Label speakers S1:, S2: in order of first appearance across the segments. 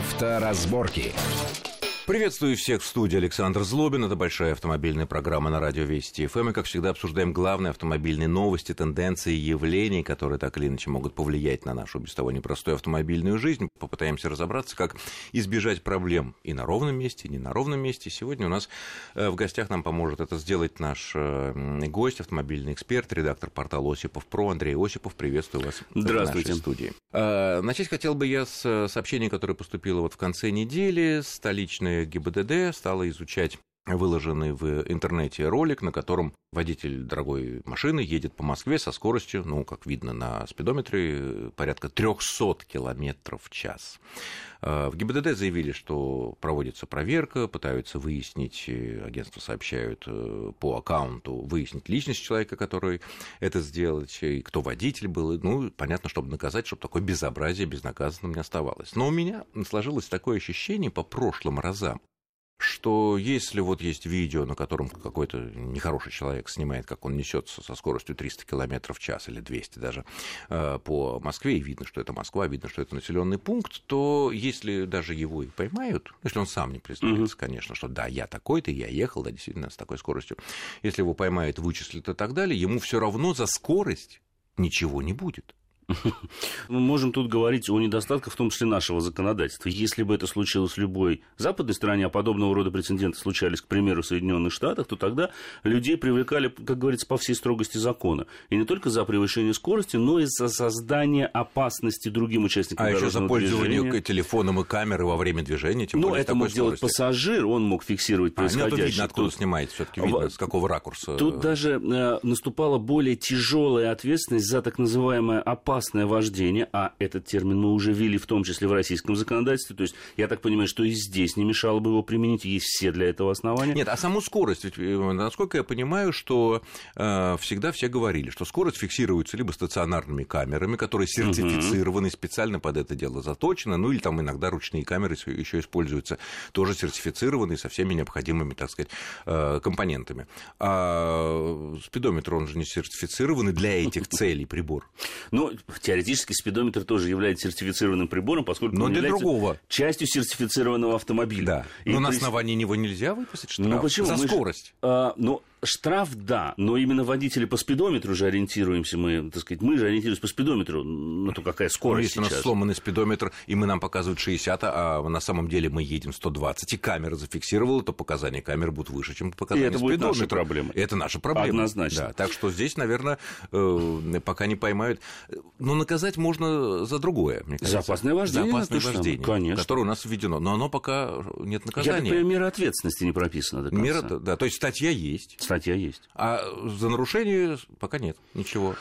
S1: Авторазборки.
S2: Приветствую всех в студии Александр Злобин. Это большая автомобильная программа на радио Вести ФМ. И, как всегда, обсуждаем главные автомобильные новости, тенденции, явления, которые так или иначе могут повлиять на нашу без того непростую автомобильную жизнь. Попытаемся разобраться, как избежать проблем и на ровном месте, и не на ровном месте. Сегодня у нас э, в гостях нам поможет это сделать наш э, гость, автомобильный эксперт, редактор портала Осипов Про Андрей Осипов. Приветствую вас
S3: Здравствуйте.
S2: в нашей студии. Э, начать хотел бы я с сообщения, которое поступило вот в конце недели. Столичная ГИБДД стала изучать выложенный в интернете ролик, на котором водитель дорогой машины едет по Москве со скоростью, ну, как видно на спидометре, порядка 300 км в час. В ГИБДД заявили, что проводится проверка, пытаются выяснить, агентство сообщают по аккаунту, выяснить личность человека, который это сделал, и кто водитель был. Ну, понятно, чтобы наказать, чтобы такое безобразие безнаказанным не оставалось. Но у меня сложилось такое ощущение по прошлым разам, что если вот есть видео, на котором какой-то нехороший человек снимает, как он несется со скоростью 300 км в час или 200 даже э, по Москве, и видно, что это Москва, видно, что это населенный пункт, то если даже его и поймают, если он сам не признается, угу. конечно, что да, я такой-то, я ехал, да, действительно, с такой скоростью, если его поймают, вычислят и так далее, ему все равно за скорость ничего не будет.
S3: Мы можем тут говорить о недостатках, в том числе нашего законодательства. Если бы это случилось в любой западной стране, а подобного рода прецеденты случались, к примеру, в Соединенных Штатах, то тогда людей привлекали, как говорится, по всей строгости закона. И не только за превышение скорости, но и за создание опасности другим участникам
S2: А еще за пользование движения. телефоном и камерой во время движения.
S3: Тем ну, это мог делать пассажир, он мог фиксировать происходящее. А нет,
S2: видно, откуда тут... снимает, все-таки видно, с какого ракурса.
S3: Тут даже э, наступала более тяжелая ответственность за так называемое опасность опасное вождение, а этот термин мы уже ввели в том числе в российском законодательстве, то есть я так понимаю, что и здесь не мешало бы его применить, есть все для этого основания.
S2: Нет, а саму скорость, ведь, э, насколько я понимаю, что э, всегда все говорили, что скорость фиксируется либо стационарными камерами, которые сертифицированы, угу. специально под это дело заточены, ну или там иногда ручные камеры еще используются, тоже сертифицированные со всеми необходимыми, так сказать, э, компонентами. А спидометр, он же не сертифицированный для этих целей прибор.
S3: Ну, теоретически спидометр тоже является сертифицированным прибором, поскольку
S2: Но
S3: он
S2: для
S3: является
S2: другого.
S3: частью сертифицированного автомобиля.
S2: Да. И Но на основании него нельзя выписать штраф
S3: ну, почему?
S2: за
S3: Мы
S2: скорость.
S3: Ж, а, ну, штраф, да, но именно водители по спидометру же ориентируемся мы, так сказать, мы же ориентируемся по спидометру, ну, то какая скорость
S2: ну, если
S3: сейчас.
S2: у нас сломанный спидометр, и мы нам показывают 60, а на самом деле мы едем 120, и камера зафиксировала, то показания камеры будут выше, чем показания
S3: и это
S2: спидометра.
S3: будет наша проблема.
S2: Это наша проблема.
S3: Однозначно.
S2: Да, так что здесь, наверное, э, пока не поймают. Но наказать можно за другое, мне кажется.
S3: За опасное вождение.
S2: За опасное вождение,
S3: конечно.
S2: которое у нас введено. Но оно пока нет наказания. Я так
S3: понимаю, мера ответственности не прописана до конца.
S2: Мера, да, то есть статья есть.
S3: Статья есть.
S2: А за нарушение пока нет ничего.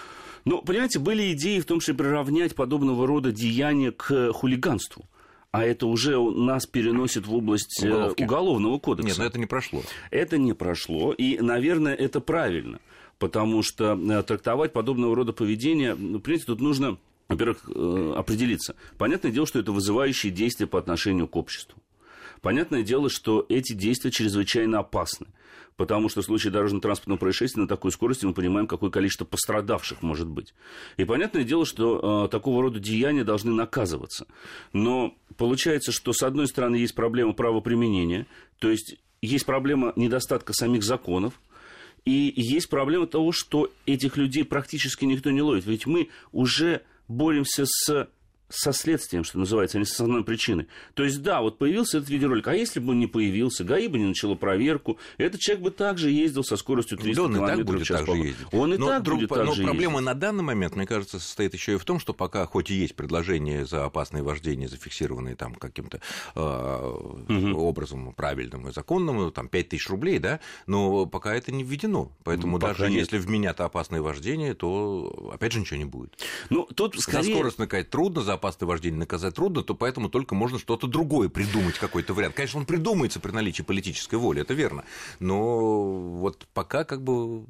S3: Ну, понимаете, были идеи в том числе приравнять подобного рода деяния к хулиганству. А это уже нас переносит в область э, Уголовки. уголовного кодекса.
S2: Нет, но это не прошло.
S3: Это не прошло, и, наверное, это правильно. Потому что э, трактовать подобного рода поведение, ну, понимаете, тут нужно, во-первых, э, определиться. Понятное дело, что это вызывающие действия по отношению к обществу. Понятное дело, что эти действия чрезвычайно опасны потому что в случае дорожно-транспортного происшествия на такой скорости мы понимаем, какое количество пострадавших может быть. И понятное дело, что э, такого рода деяния должны наказываться. Но получается, что с одной стороны есть проблема правоприменения, то есть есть проблема недостатка самих законов, и есть проблема того, что этих людей практически никто не ловит. Ведь мы уже боремся с со следствием, что называется, а не с основной причиной. То есть, да, вот появился этот видеоролик, а если бы он не появился, ГАИ бы не начало проверку, этот человек бы также ездил со скоростью 300
S2: да,
S3: км
S2: и так будет
S3: в час.
S2: Так ездить.
S3: Он и
S2: но
S3: так
S2: друг,
S3: будет
S2: но
S3: так же
S2: проблема
S3: ездить.
S2: на данный момент, мне кажется, состоит еще и в том, что пока хоть и есть предложение за опасное вождение, зафиксированное там каким-то э, угу. образом правильным и законным, там 5 тысяч рублей, да, но пока это не введено. Поэтому ну, даже нет. если вменят опасное вождение, то опять же ничего не будет.
S3: Ну, тут скорее...
S2: За скорость наказать трудно, за опасное вождение наказать трудно, то поэтому только можно что-то другое придумать, какой-то вариант. Конечно, он придумается при наличии политической воли, это верно. Но вот пока как бы...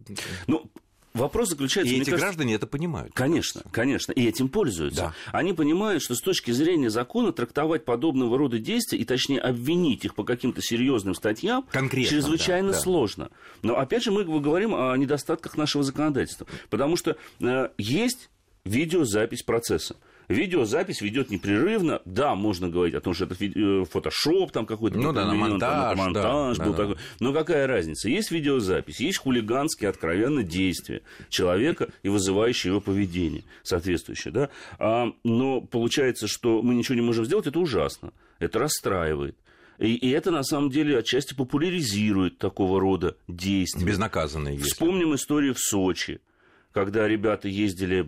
S3: Ну, Вопрос заключается...
S2: И эти
S3: кажется,
S2: граждане это понимают.
S3: Конечно, конечно. И этим пользуются.
S2: Да.
S3: Они понимают, что с точки зрения закона трактовать подобного рода действия и, точнее, обвинить их по каким-то серьезным статьям
S2: Конкретно,
S3: чрезвычайно
S2: да, да.
S3: сложно. Но, опять же, мы говорим о недостатках нашего законодательства. Потому что э, есть видеозапись процесса. Видеозапись ведет непрерывно. Да, можно говорить о том, что это э, фотошоп там какой-то.
S2: Ну да, на монтаж.
S3: Там, монтаж
S2: да,
S3: был
S2: да,
S3: такой. Но какая разница? Есть видеозапись, есть хулиганские откровенно действия человека и вызывающие его поведение соответствующее. Да? А, но получается, что мы ничего не можем сделать, это ужасно. Это расстраивает. И, и это, на самом деле, отчасти популяризирует такого рода действия.
S2: Безнаказанные есть.
S3: Вспомним историю в Сочи когда ребята ездили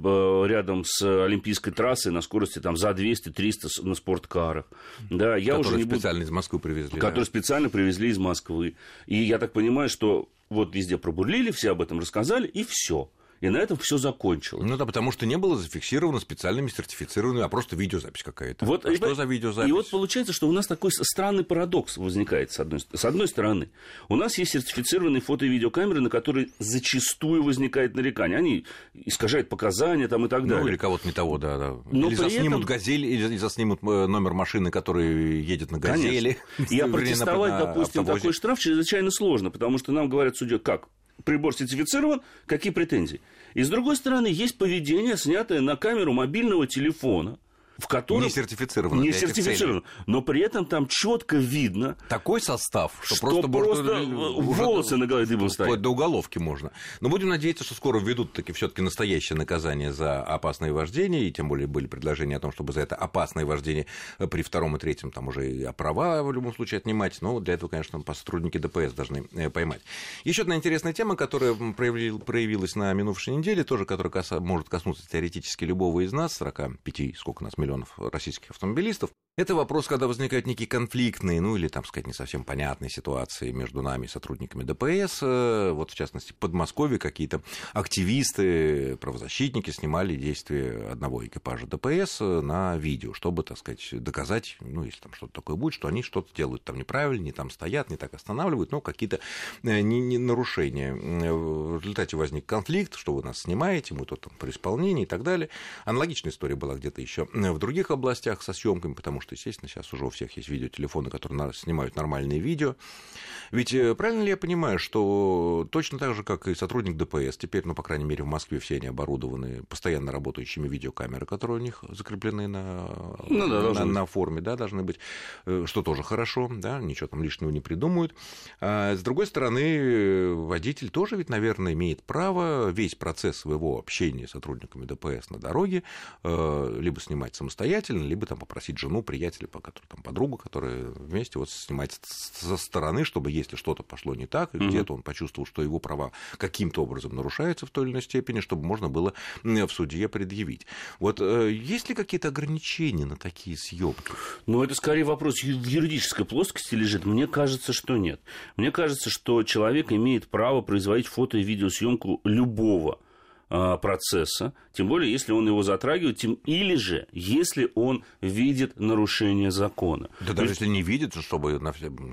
S3: рядом с Олимпийской трассой на скорости там, за 200-300 на спорткарах.
S2: Да, я которые уже не специально буду... из Москвы привезли.
S3: Которые да. специально привезли из Москвы. И я так понимаю, что вот везде пробурлили, все об этом рассказали, и все и на этом все закончилось.
S2: Ну да, потому что не было зафиксировано специальными сертифицированными, а просто видеозапись какая-то.
S3: Вот, а что за видеозапись? И вот получается, что у нас такой странный парадокс возникает с одной, с одной стороны. У нас есть сертифицированные фото- и видеокамеры, на которые зачастую возникает нарекание. Они искажают показания там и так далее.
S2: Ну или кого-то не того, да. да. Но или заснимут этом... газель, или заснимут э, номер машины, который едет на газели.
S3: Конечно. И опротестовать, допустим, такой штраф чрезвычайно сложно, потому что нам говорят судья, как? Прибор сертифицирован, какие претензии? И с другой стороны, есть поведение, снятое на камеру мобильного телефона – в котором...
S2: Не сертифицировано.
S3: Не сертифицировано. Но при этом там четко видно...
S2: Такой состав,
S3: что, что просто, просто волосы на голове дыбом стоят.
S2: Вплоть до уголовки можно. Но будем надеяться, что скоро введут таки все таки настоящее наказание за опасное вождение, и тем более были предложения о том, чтобы за это опасное вождение при втором и третьем там уже и права в любом случае отнимать. Но для этого, конечно, сотрудники ДПС должны э, поймать. Еще одна интересная тема, которая проявилась на минувшей неделе, тоже которая может коснуться теоретически любого из нас, 45, сколько нас, миллионов миллионов российских автомобилистов. Это вопрос, когда возникают некие конфликтные, ну или, там сказать, не совсем понятные ситуации между нами, сотрудниками ДПС. Э, вот, в частности, в Подмосковье какие-то активисты, правозащитники снимали действия одного экипажа ДПС э, на видео, чтобы, так сказать, доказать, ну, если там что-то такое будет, что они что-то делают там неправильно, не там стоят, не так останавливают, но какие-то э, не, не нарушения. В результате возник конфликт, что вы нас снимаете, мы тут там при исполнении и так далее. Аналогичная история была где-то еще в других областях со съемками, потому что, естественно, сейчас уже у всех есть видеотелефоны, которые снимают нормальные видео. Ведь э, правильно ли я понимаю, что точно так же, как и сотрудник ДПС, теперь, ну, по крайней мере, в Москве все они оборудованы постоянно работающими видеокамеры, которые у них закреплены на, ну, да, на, на форме, да, должны быть, э, что тоже хорошо, да, ничего там лишнего не придумают. А с другой стороны, водитель тоже ведь, наверное, имеет право весь процесс своего общения с сотрудниками ДПС на дороге э, либо снимать самостоятельно, либо там попросить жену, приятеля, которую, там, подругу, которая вместе вот снимать со стороны, чтобы если что-то пошло не так, и mm-hmm. где-то он почувствовал, что его права каким-то образом нарушаются в той или иной степени, чтобы можно было в суде предъявить. Вот э, есть ли какие-то ограничения на такие съемки?
S3: Ну, это скорее вопрос в юридической плоскости лежит. Мне кажется, что нет. Мне кажется, что человек имеет право производить фото и видеосъемку любого процесса, тем более, если он его затрагивает, тем или же, если он видит нарушение закона.
S2: Да То даже есть... если не видит, чтобы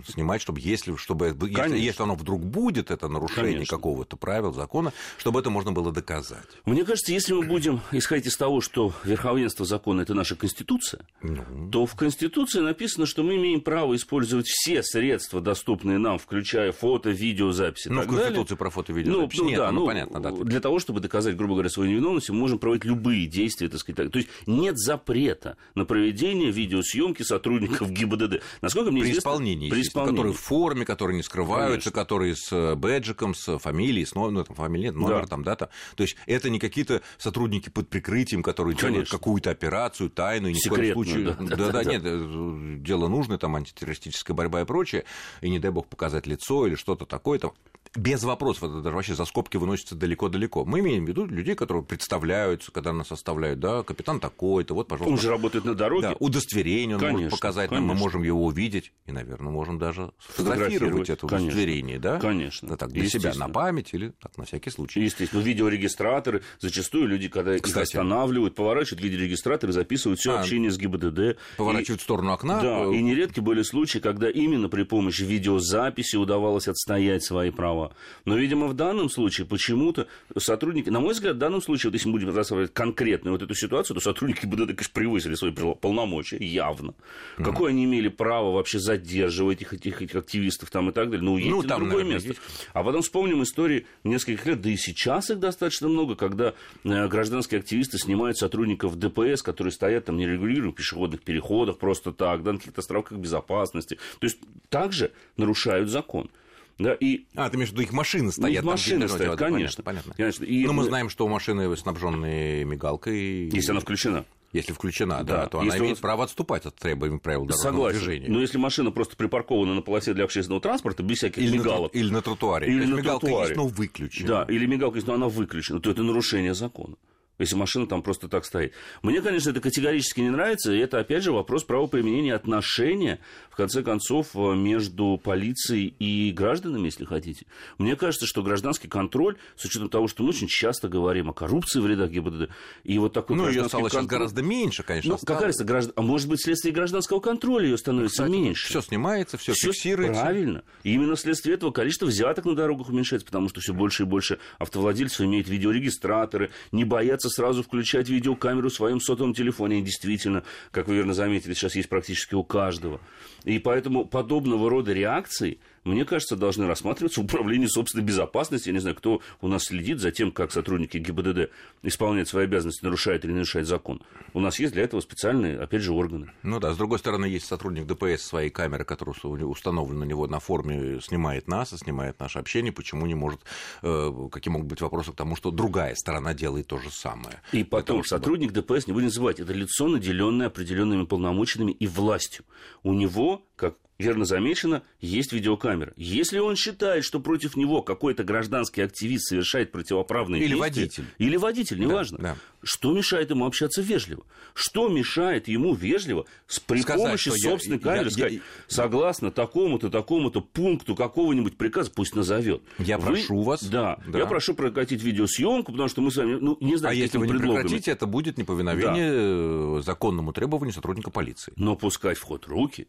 S2: снимать, чтобы если, чтобы, если, если оно вдруг будет, это нарушение какого-то правил, закона, чтобы это можно было доказать.
S3: Мне кажется, если мы будем исходить из того, что верховенство закона – это наша Конституция, ну... то в Конституции написано, что мы имеем право использовать все средства, доступные нам, включая фото, видеозаписи.
S2: Ну, в Конституции далее. про фото, видеозапись ну, нет, да, ну, ну, понятно. Да,
S3: для того, чтобы доказать доказать, грубо говоря, свою невиновность, мы можем проводить любые действия, так сказать. То есть нет запрета на проведение видеосъемки сотрудников ГИБДД.
S2: Насколько мне при известно, исполнении, при исполнении. которые в форме, которые не скрываются, Конечно. которые с э, бэджиком, с фамилией, с номером, ну, там, фамилия, номер, да. там, дата. То есть это не какие-то сотрудники под прикрытием, которые Конечно. делают какую-то операцию, тайную, ни в коем случае. Да, да, да, да, нет, э, дело нужное, там антитеррористическая борьба и прочее, и не дай бог показать лицо или что-то такое, там без вопросов, это даже вообще за скобки выносится далеко-далеко. Мы имеем в виду людей, которые представляются, когда нас оставляют, да, капитан такой-то, вот, пожалуйста.
S3: Он же работает на дороге.
S2: Да, удостоверение он конечно, может показать конечно. нам, мы можем его увидеть, и, наверное, можем даже сфотографировать это конечно, удостоверение, да?
S3: Конечно.
S2: Да, так, для себя на память или так, на всякий случай.
S3: Естественно, видеорегистраторы, зачастую люди, когда Кстати, их останавливают, поворачивают видеорегистраторы, записывают все а, общение с ГИБДД.
S2: Поворачивают и, в сторону окна.
S3: Да, и нередки были случаи, когда именно при помощи видеозаписи удавалось отстоять свои права права. Но, видимо, в данном случае почему-то сотрудники, на мой взгляд, в данном случае, вот если мы будем рассматривать конкретно вот эту ситуацию, то сотрудники БДД, конечно, превысили свои полномочия, явно. Mm-hmm. Какое они имели право вообще задерживать этих, этих, этих активистов там и так далее? Ну, уедьте ну, там, на другое наверное, место. Есть. А потом вспомним истории нескольких лет, да и сейчас их достаточно много, когда э, гражданские активисты снимают сотрудников ДПС, которые стоят там нерегулируемых пешеходных переходах просто так, да, на каких-то островках безопасности. То есть также нарушают закон.
S2: Да, и... А, ты имеешь в виду, их машины стоят? Их
S3: машины там, стоят, конечно.
S2: Понятно, понятно. конечно. И... Но мы знаем, что у машины снабженные мигалкой.
S3: Если она включена.
S2: Если включена, да, да то она имеет он... право отступать от требований правил дорожного
S3: Согласен.
S2: движения.
S3: Но если машина просто припаркована на полосе для общественного транспорта, без всяких
S2: или
S3: мигалок.
S2: На, или на тротуаре.
S3: Или на
S2: мигалка
S3: тротуаре.
S2: есть, но выключена.
S3: Да, или мигалка есть, но она выключена, то это нарушение закона если машина там просто так стоит. Мне, конечно, это категорически не нравится, и это, опять же, вопрос правоприменения отношения, в конце концов, э, между полицией и гражданами, если хотите. Мне кажется, что гражданский контроль, с учетом того, что мы очень часто говорим о коррупции в рядах ГИБДД, и вот такой
S2: ну, ее стало контроль... сейчас гораздо меньше, конечно. Ну,
S3: какая разница, граждан... а может быть, вследствие гражданского контроля ее становится Кстати, меньше.
S2: Все снимается, все фиксируется.
S3: Правильно. И именно вследствие этого количество взяток на дорогах уменьшается, потому что все больше и больше автовладельцев имеют видеорегистраторы, не боятся придется сразу включать видеокамеру в своем сотовом телефоне. И действительно, как вы верно заметили, сейчас есть практически у каждого. И поэтому подобного рода реакции мне кажется, должны рассматриваться в управлении собственной безопасности. Я не знаю, кто у нас следит за тем, как сотрудники ГИБДД исполняют свои обязанности, нарушают или не нарушают закон. У нас есть для этого специальные, опять же, органы.
S2: Ну да, с другой стороны, есть сотрудник ДПС своей камеры, которая установлена на него на форме, снимает нас, снимает наше общение. Почему не может, э, какие могут быть вопросы к тому, что другая сторона делает то же самое?
S3: И потом, того, чтобы... сотрудник ДПС, не будем забывать, это лицо, наделенное определенными полномочиями и властью. У него, как верно замечено, есть видеокамера. Если он считает, что против него какой-то гражданский активист совершает противоправные
S2: или
S3: действия...
S2: водитель.
S3: Или водитель, неважно.
S2: Да, да.
S3: Что мешает ему общаться вежливо? Что мешает ему вежливо с, при сказать, помощи собственной я, камеры я, сказать, я, согласно такому-то, такому-то пункту какого-нибудь приказа, пусть назовет.
S2: Я Вы... прошу вас.
S3: Да, да, я прошу прекратить видеосъемку, потому что мы с вами, ну, не знаю,
S2: А если вы не предлогами. прекратите, это будет неповиновение да. законному требованию сотрудника полиции.
S3: Но пускать в ход руки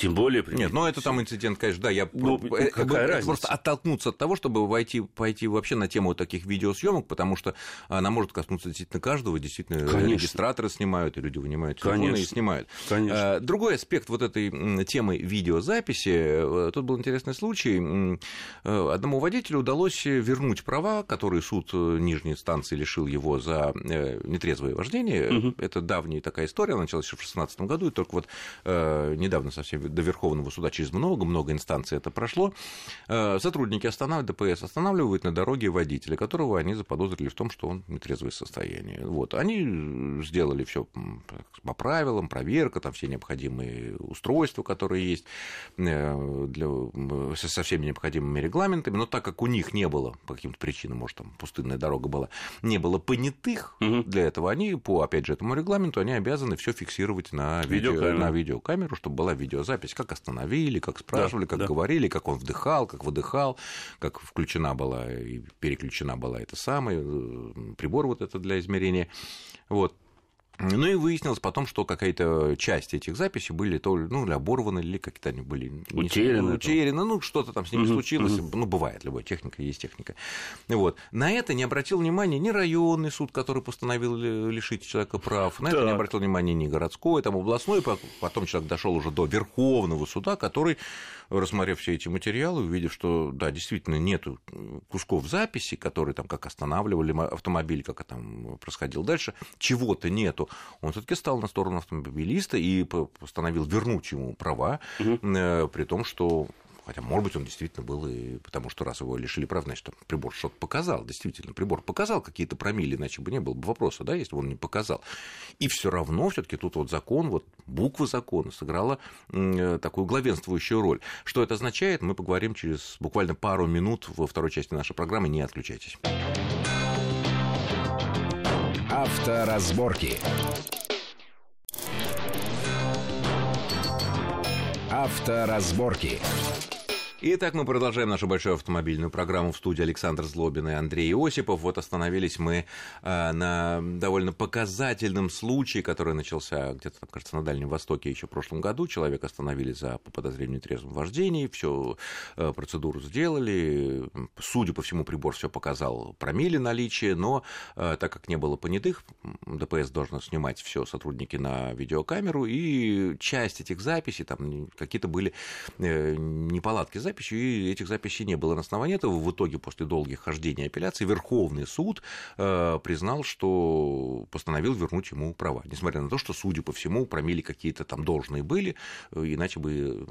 S3: тем более...
S2: Нет, ну это там инцидент, конечно, да, я ну,
S3: э, какая разница?
S2: просто оттолкнуться от того, чтобы войти, пойти вообще на тему таких видеосъемок, потому что она может коснуться действительно каждого, действительно Конечно. регистраторы снимают, и люди вынимают телефоны Конечно. и снимают.
S3: Конечно.
S2: А, другой аспект вот этой темы видеозаписи, э, тут был интересный случай, э, одному водителю удалось вернуть права, которые суд нижней станции лишил его за нетрезвое вождение. Угу. Это давняя такая история, она началась еще в 2016 году, и только вот недавно совсем до Верховного суда через много-много инстанций это прошло, э, сотрудники останавливают, ДПС останавливают на дороге водителя, которого они заподозрили в том, что он в нетрезвое состояние. Вот. Они сделали все по правилам, проверка, там все необходимые устройства, которые есть э, для, со всеми необходимыми регламентами, но так как у них не было, по каким-то причинам, может, там пустынная дорога была, не было понятых угу. для этого, они по, опять же, этому регламенту, они обязаны все фиксировать на, видео, на видеокамеру, чтобы была видеозапись запись, как остановили, как спрашивали, да, как да. говорили, как он вдыхал, как выдыхал, как включена была и переключена была эта самая э, прибор вот это для измерения. Вот. Ну и выяснилось потом, что какая-то часть этих записей были то ли, ну, или оборваны, или как-то они были
S3: утеряны,
S2: утеряны ну, что-то там с ними угу, случилось. Угу. Ну, бывает, любая техника есть техника. Вот. На это не обратил внимания ни районный суд, который постановил лишить человека прав, на так. это не обратил внимания ни городской, там областной, потом человек дошел уже до Верховного суда, который рассмотрев все эти материалы, увидев, что, да, действительно, нет кусков записи, которые там как останавливали автомобиль, как там происходило дальше, чего-то нету, он все таки стал на сторону автомобилиста и постановил вернуть ему права, угу. при том, что Хотя, может быть, он действительно был, и потому что раз его лишили прав, значит, прибор что-то показал. Действительно, прибор показал какие-то промили, иначе бы не было бы вопроса, да, если бы он не показал. И все равно все-таки тут вот закон, вот буква закона сыграла э, такую главенствующую роль. Что это означает, мы поговорим через буквально пару минут во второй части нашей программы. Не отключайтесь.
S1: Авторазборки. Авторазборки.
S2: Итак, мы продолжаем нашу большую автомобильную программу в студии Александр Злобин и Андрей Осипов. Вот остановились мы э, на довольно показательном случае, который начался где-то, кажется, на Дальнем Востоке еще в прошлом году. Человека остановили за по подозрению трезвом вождении, всю э, процедуру сделали. Судя по всему, прибор все показал, промили наличие, но э, так как не было понятых, ДПС должно снимать все сотрудники на видеокамеру, и часть этих записей, там какие-то были неполадки записи, записью, и этих записей не было. На основании этого в итоге после долгих хождений апелляции Верховный суд э, признал, что постановил вернуть ему права. Несмотря на то, что, судя по всему, промили какие-то там должные были, э, иначе бы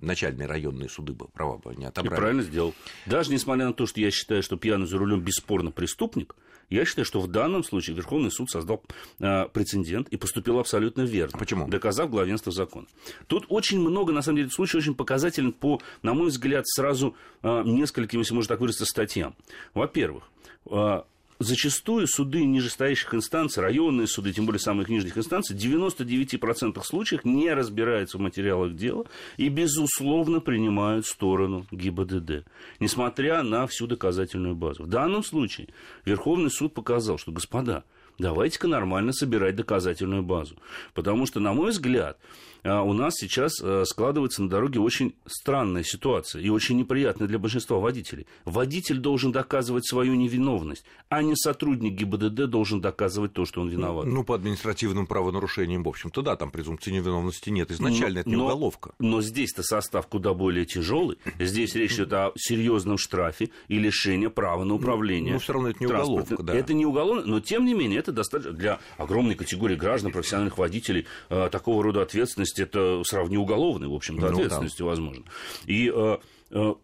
S2: начальные районные суды бы права бы не отобрали.
S3: И правильно сделал. Даже несмотря на то, что я считаю, что пьяный за рулем бесспорно преступник, я считаю, что в данном случае Верховный суд создал э, прецедент и поступил абсолютно верно.
S2: Почему?
S3: Доказав главенство закона. Тут очень много, на самом деле, случай очень показателен по, на мой взгляд, сразу э, нескольким, если можно так выразиться, статьям. Во-первых, э, зачастую суды нижестоящих инстанций, районные суды, тем более самых нижних инстанций, в 99% случаев не разбираются в материалах дела и, безусловно, принимают сторону ГИБДД, несмотря на всю доказательную базу. В данном случае Верховный суд показал, что, господа, давайте-ка нормально собирать доказательную базу. Потому что, на мой взгляд, а, у нас сейчас э, складывается на дороге очень странная ситуация и очень неприятная для большинства водителей. Водитель должен доказывать свою невиновность, а не сотрудник ГИБДД должен доказывать то, что он виноват.
S2: Ну, по административным правонарушениям, в общем-то, да, там презумпции невиновности нет. Изначально но, это не
S3: но,
S2: уголовка.
S3: Но здесь-то состав куда более тяжелый. Здесь речь идет о серьезном штрафе и лишении права на управление.
S2: Но все равно это не уголовка, да.
S3: Это не уголовно, но тем не менее это достаточно для огромной категории граждан, профессиональных водителей э, такого рода ответственность это сравни уголовной, в общем-то, ответственностью, ну, да. возможно. И э, э,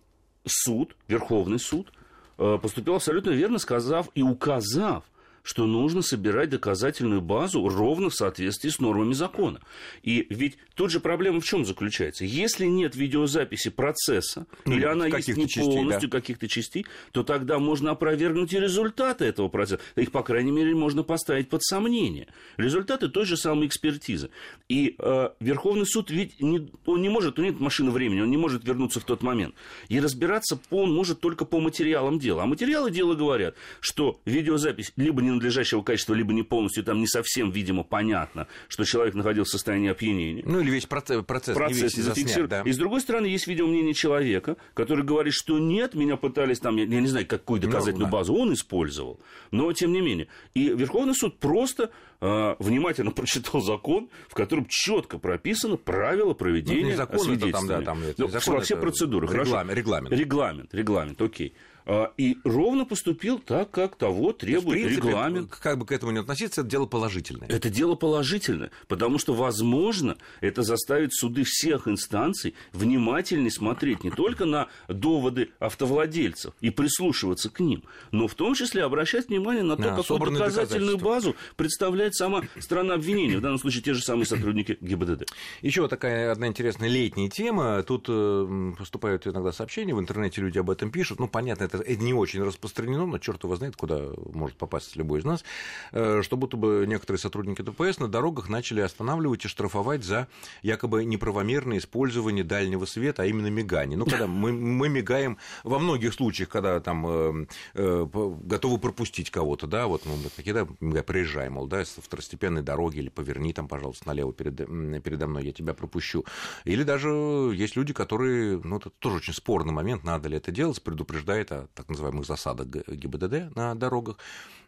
S3: суд, Верховный суд, поступил абсолютно верно, сказав и указав, что нужно собирать доказательную базу ровно в соответствии с нормами закона. И ведь тут же проблема в чем заключается? Если нет видеозаписи процесса, ну, или она есть не частей, полностью да. каких-то частей, то тогда можно опровергнуть и результаты этого процесса. Их, по крайней мере, можно поставить под сомнение. Результаты той же самой экспертизы. И э, Верховный суд ведь не, он не может, у него нет машины времени, он не может вернуться в тот момент. И разбираться он может только по материалам дела. А материалы дела говорят, что видеозапись либо не ненадлежащего качества, либо не полностью, там не совсем, видимо, понятно, что человек находился в состоянии опьянения.
S2: Ну, или весь процесс, процесс,
S3: процесс
S2: не заснят,
S3: да. И с другой стороны, есть видеомнение человека, который говорит, что нет, меня пытались там, я, я не знаю, какую ну, доказательную ну, да. базу он использовал, но тем не менее. И Верховный суд просто э, внимательно прочитал закон, в котором четко прописано правила проведения ну, не закон, это там, да, там, это, ну, закон, все процедуры.
S2: Регламент, регламент.
S3: Регламент, регламент, окей. А, и ровно поступил так, как того требует есть, принципе, регламент.
S2: Как бы к этому не относиться, это дело положительное.
S3: Это дело положительное, потому что, возможно, это заставит суды всех инстанций внимательнее смотреть не только на доводы автовладельцев и прислушиваться к ним, но в том числе обращать внимание на то, да, какую доказательную базу представляет сама страна обвинения, в данном случае те же самые сотрудники ГИБДД.
S2: Еще такая одна интересная летняя тема. Тут э, поступают иногда сообщения, в интернете люди об этом пишут. Ну, понятно, это, это не очень распространено, но черт его знает, куда может попасть любой из нас, э, что будто бы некоторые сотрудники ДПС на дорогах начали останавливать и штрафовать за якобы неправомерное использование дальнего света, а именно мигание. Ну, когда мы, мы мигаем во многих случаях, когда там э, э, готовы пропустить кого-то, да, вот мы какие-то приезжаем, мол, да, с второстепенной дороги или поверни там, пожалуйста, налево перед, передо мной, я тебя пропущу. Или даже есть люди, которые, ну, это тоже очень спорный момент, надо ли это делать, предупреждает о так называемых засадах ГИБДД на дорогах,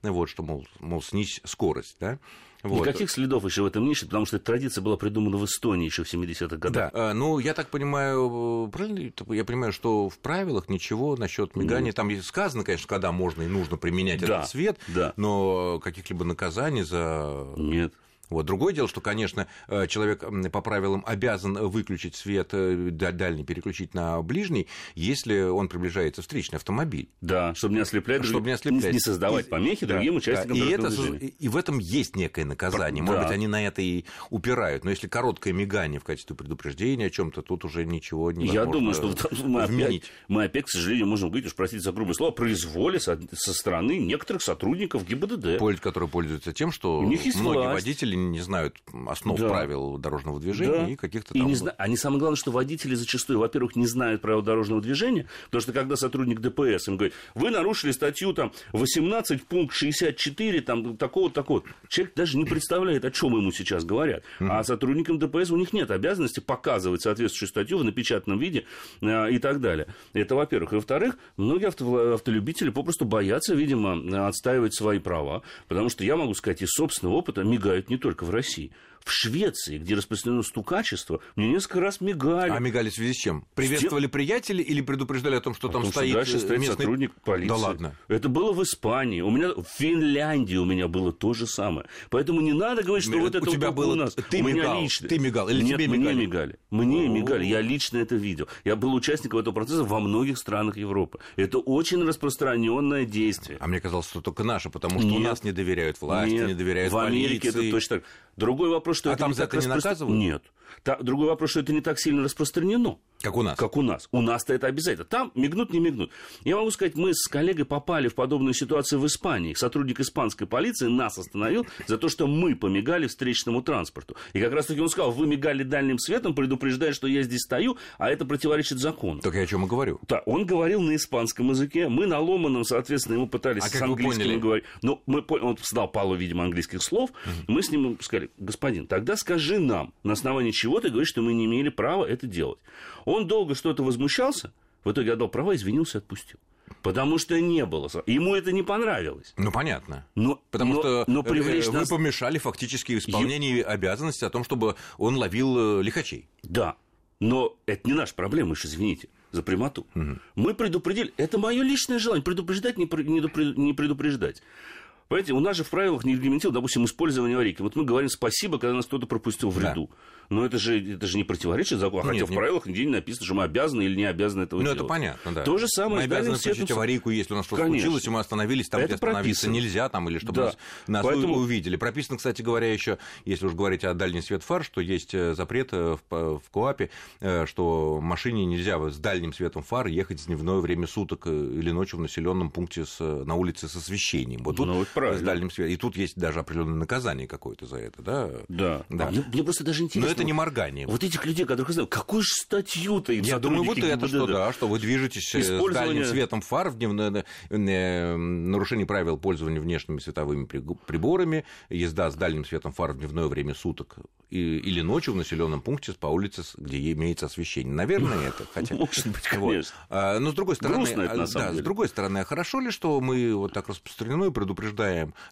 S2: вот, что, мол, мол снизь скорость, да,
S3: вот. Никаких следов еще в этом нет, потому что эта традиция была придумана в Эстонии еще в 70-х годах.
S2: Да, ну, я так понимаю, правильно, я понимаю, что в правилах ничего насчет мигания, mm. там сказано, конечно, когда можно и нужно применять да, этот свет, да. но каких-либо наказаний за...
S3: Нет.
S2: Вот. Другое дело, что, конечно, э, человек по правилам обязан выключить свет э, дальний, переключить на ближний, если он приближается встречный автомобиль.
S3: Да, чтобы не ослеплять, чтобы не, ослеплять. не создавать помехи и, другим да, участникам
S2: да. и, это, и в этом есть некое наказание. Может да. быть, они на это и упирают. Но если короткое мигание в качестве предупреждения о чем-то, тут уже ничего не
S3: Я думаю, что мы опять, мы опять, к сожалению, можем говорить, уж простите за грубое слово, произволе со, со стороны некоторых сотрудников ГИБДД.
S2: Которые пользуются тем, что многие власть. водители не знают основ
S3: Да.
S2: правил дорожного движения
S3: Да.
S2: и каких-то
S3: И
S2: там...
S3: не зна- Они самое главное, что водители зачастую, во-первых, не знают правил дорожного движения, потому что когда сотрудник ДПС им говорит, вы нарушили статью там 18, пункт 64, там такого-то, такого человек даже не представляет, о чем ему сейчас говорят. А сотрудникам ДПС у них нет обязанности показывать соответствующую статью в напечатанном виде э, и так далее. Это, во-первых. И, во-вторых, многие авто- автолюбители попросту боятся, видимо, отстаивать свои права, потому что я могу сказать из собственного опыта, мигают не только в России. В Швеции, где распространено стукачество, мне несколько раз мигали.
S2: А мигали в связи с чем? Приветствовали приятелей или предупреждали о том, что там
S3: Потому что
S2: стоит
S3: дальше
S2: э,
S3: стоит
S2: местный...
S3: сотрудник полиции.
S2: Да ладно.
S3: Это было в Испании. У меня в Финляндии у меня было то же самое. Поэтому не надо говорить, что
S2: У
S3: вот это
S2: тебя
S3: вот
S2: было-
S3: у нас.
S2: ты
S3: у меня
S2: мигал,
S3: лично.
S2: ты мигал или
S3: Нет,
S2: тебе
S3: мне
S2: мигали?
S3: мигали. Мне
S2: О.
S3: мигали. Я лично это видел. Я был участником этого процесса во многих странах Европы. Это очень распространенное действие.
S2: А мне казалось, что только наши, потому что у
S3: Нет.
S2: нас не доверяют власти,
S3: Нет,
S2: не доверяют
S3: в Америке
S2: полиции.
S3: это точно так. Другой вопрос, что
S2: А там за это не наказывают?
S3: Нет. Та- другой вопрос, что это не так сильно распространено.
S2: Как у нас.
S3: Как у нас. У нас-то это обязательно. Там мигнут, не мигнут. Я могу сказать, мы с коллегой попали в подобную ситуацию в Испании. Сотрудник испанской полиции нас остановил за то, что мы помигали встречному транспорту. И как раз таки он сказал, вы мигали дальним светом, предупреждая, что я здесь стою, а это противоречит закону.
S2: Так я о чем и говорю.
S3: Да, он говорил на испанском языке, мы на ломаном, соответственно, ему пытались
S2: А
S3: с английским
S2: поняли?
S3: говорить. Но мы, по- он знал пару, видимо, английских слов. Мы с ним сказали, господин, тогда скажи нам, на основании чего ты говоришь, что мы не имели права это делать. Он долго что-то возмущался, в итоге отдал права, извинился отпустил. Потому что не было. Ему это не понравилось.
S2: Ну, понятно.
S3: Но,
S2: Потому
S3: но-
S2: что
S3: но
S2: э,
S3: привлечь
S2: вы
S3: нас...
S2: помешали фактически исполнению обязанности о том, чтобы он ловил э, лихачей.
S3: Да, но это не наша проблема, уж извините за прямоту. Мы предупредили, это мое личное желание, предупреждать, не, не не предупреждать. Понимаете, у нас же в правилах не регламентировано, допустим, использование аварийки. Вот мы говорим спасибо, когда нас кто-то пропустил в
S2: Да.
S3: ряду. Но это же, это же не противоречит закону. Хотя
S2: Нет,
S3: в
S2: не-
S3: правилах нигде не написано, что мы обязаны или не обязаны этого
S2: Ну,
S3: делать.
S2: это понятно, да.
S3: То же самое
S2: Мы обязаны включить
S3: светом.
S2: аварийку, если у нас что-то случилось, и мы остановились там,
S3: Это
S2: где остановиться
S3: прописано.
S2: нельзя, там, или чтобы
S3: Да.
S2: нас, нас
S3: Поэтому-
S2: увидели. Прописано, кстати говоря, еще, если уж говорить о дальний свет фар, что есть э, запрет э, в, в КОАПе, э, что машине нельзя с дальним светом фар ехать в дневное время суток или ночью в населенном пункте с, на улице с освещением. Вот тут
S3: Ну, вот правильно.
S2: с дальним светом. И тут есть даже определенное наказание какое-то за это, да?
S3: Да.
S2: Да.
S3: А Мне, мне просто даже интересно.
S2: Но это не
S3: вот-
S2: моргание.
S3: Вот этих людей, которых я знаю, какую же статью-то им
S2: Я думаю, вот это, что да, что вы движетесь э, с
S3: Использование-
S2: дальним светом фар в дневное, э, нарушение правил пользования внешними световыми приборами, езда с дальним светом фар в дневное время суток и- или ночью в населенном пункте по улице, где имеется освещение. Наверное, это. Хотя,
S3: Может быть,
S2: Вот.
S3: конечно.
S2: А, Но с другой стороны,
S3: Грустно это, на
S2: а,
S3: самом
S2: да,
S3: деле.
S2: с другой стороны, а хорошо ли, что мы вот так распространено и предупреждаем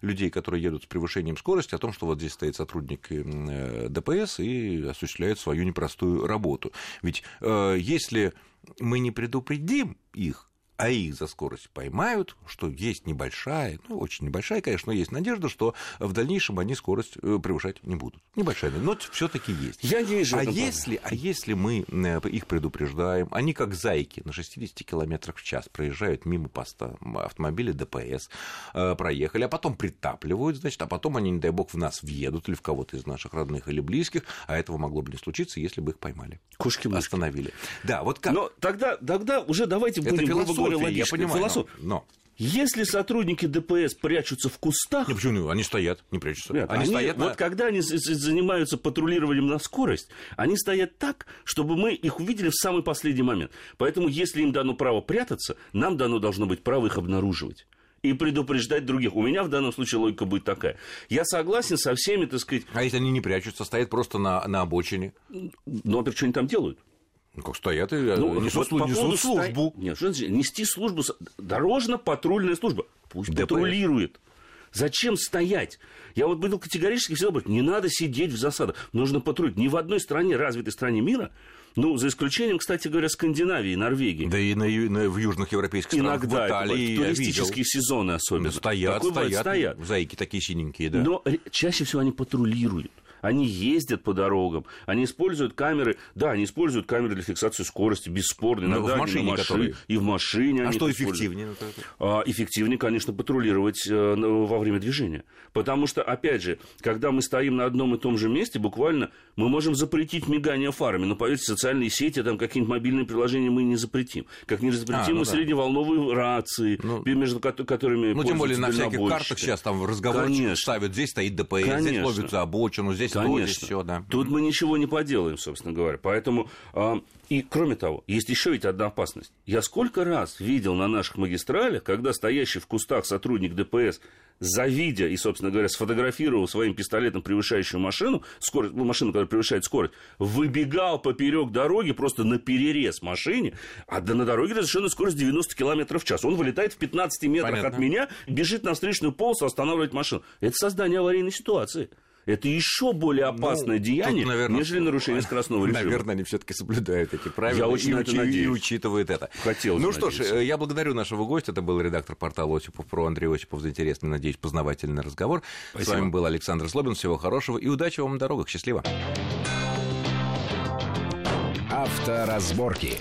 S2: людей, которые едут с превышением скорости, о том, что вот здесь стоит сотрудник э, ДПС и осуществляет свою непростую работу. Ведь э, если мы не предупредим их, а их за скорость поймают, что есть небольшая, ну, очень небольшая, конечно, но есть надежда, что в дальнейшем они скорость э, превышать не будут. Небольшая, но все таки есть.
S3: Я не вижу
S2: А если, а если мы э, их предупреждаем, они как зайки на 60 км в час проезжают мимо поста автомобиля ДПС, э, проехали, а потом притапливают, значит, а потом они, не дай бог, в нас въедут или в кого-то из наших родных или близких, а этого могло бы не случиться, если бы их поймали,
S3: Кошки-мышки.
S2: остановили. Да, вот как...
S3: Но тогда, тогда уже давайте
S2: Это
S3: будем, грубо
S2: философия, я понимаю,
S3: Философ-
S2: но... но...
S3: Если сотрудники ДПС прячутся в кустах,
S2: Не, почему? Они стоят, не прячутся.
S3: Нет,
S2: они,
S3: они-
S2: стоят на-
S3: вот когда они занимаются патрулированием на скорость, они стоят так, чтобы мы их увидели в самый последний момент. Поэтому, если им дано право прятаться, нам дано должно быть право их обнаруживать и предупреждать других. У меня в данном случае логика будет такая. Я согласен со всеми, так сказать,
S2: А если они не прячутся, стоят просто на, на обочине?
S3: но во-первых, что они там делают?
S2: Ну, как стоят и э,
S3: Ну,
S2: несут,
S3: вот по
S2: несут
S3: поводу
S2: службу.
S3: ста- Нет, что значит нести службу? Дорожно-патрульная служба. Пусть
S2: ДПС.
S3: патрулирует. Зачем стоять? Я вот был категорически всегда говорю, не надо сидеть в засадах, нужно патрулировать. Ни в одной стране, развитой стране мира, ну, за исключением, кстати говоря, Скандинавии, Норвегии.
S2: Да и на, на- в южных европейских странах,
S3: Иногда
S2: в
S3: это
S2: Италии я
S3: туристические сезоны особенно.
S2: видел. Да стоят,
S3: Такое бывает,
S2: стоят,
S3: стоят.
S2: зайки такие синенькие, да.
S3: Но чаще всего они патрулируют. Они ездят по дорогам, они используют камеры, да, они используют камеры для фиксации скорости, бесспорно.
S2: Но в машине,
S3: машин,
S2: которые...
S3: И в машине
S2: А что эффективнее?
S3: А, эффективнее, конечно, патрулировать э, во время движения. Потому что, опять же, когда мы стоим на одном и том же месте, буквально мы можем запретить мигание фарами. Но, поверьте, социальные сети, там какие-нибудь мобильные приложения мы не запретим. Как не запретим
S2: А, ну
S3: мы
S2: да.
S3: средневолновые рации,
S2: Ну,
S3: между ко- которыми
S2: Ну, тем более на всяких картах сейчас там
S3: Конечно.
S2: ставят, здесь стоит ДПС, здесь
S3: Конечно.
S2: ловят за обочину, здесь здесь
S3: Конечно.
S2: все, да.
S3: Тут мы ничего не поделаем, собственно говоря. Поэтому, а, и кроме того, есть еще ведь одна опасность. Я сколько раз видел на наших магистралях, когда стоящий в кустах сотрудник ДПС, завидя и, собственно говоря, сфотографировал своим пистолетом превышающую машину, скорость, ну, машину, которая превышает скорость, выбегал поперек дороги просто на перерез машине, а да на дороге разрешенная скорость 90 км в час. Он вылетает в 15 метрах
S2: Понятно.
S3: от меня, бежит на встречную полосу, останавливает машину. Это создание аварийной ситуации. Это еще более опасное
S2: Ну,
S3: деяние,
S2: тут, наверное,
S3: нежели нарушение скоростного режима.
S2: Наверное, они все-таки соблюдают эти правила
S3: Я очень
S2: и,
S3: это
S2: и учитывают это.
S3: Хотелось
S2: ну
S3: бы
S2: что ж,
S3: надеяться.
S2: э, я благодарю нашего гостя. Это был редактор портала Осипов про Андрей Осипов за интересный, надеюсь, познавательный разговор. С
S3: Спасибо.
S2: вами был Александр Слобин. Всего хорошего и удачи вам на дорогах. Счастливо.
S1: Авторазборки.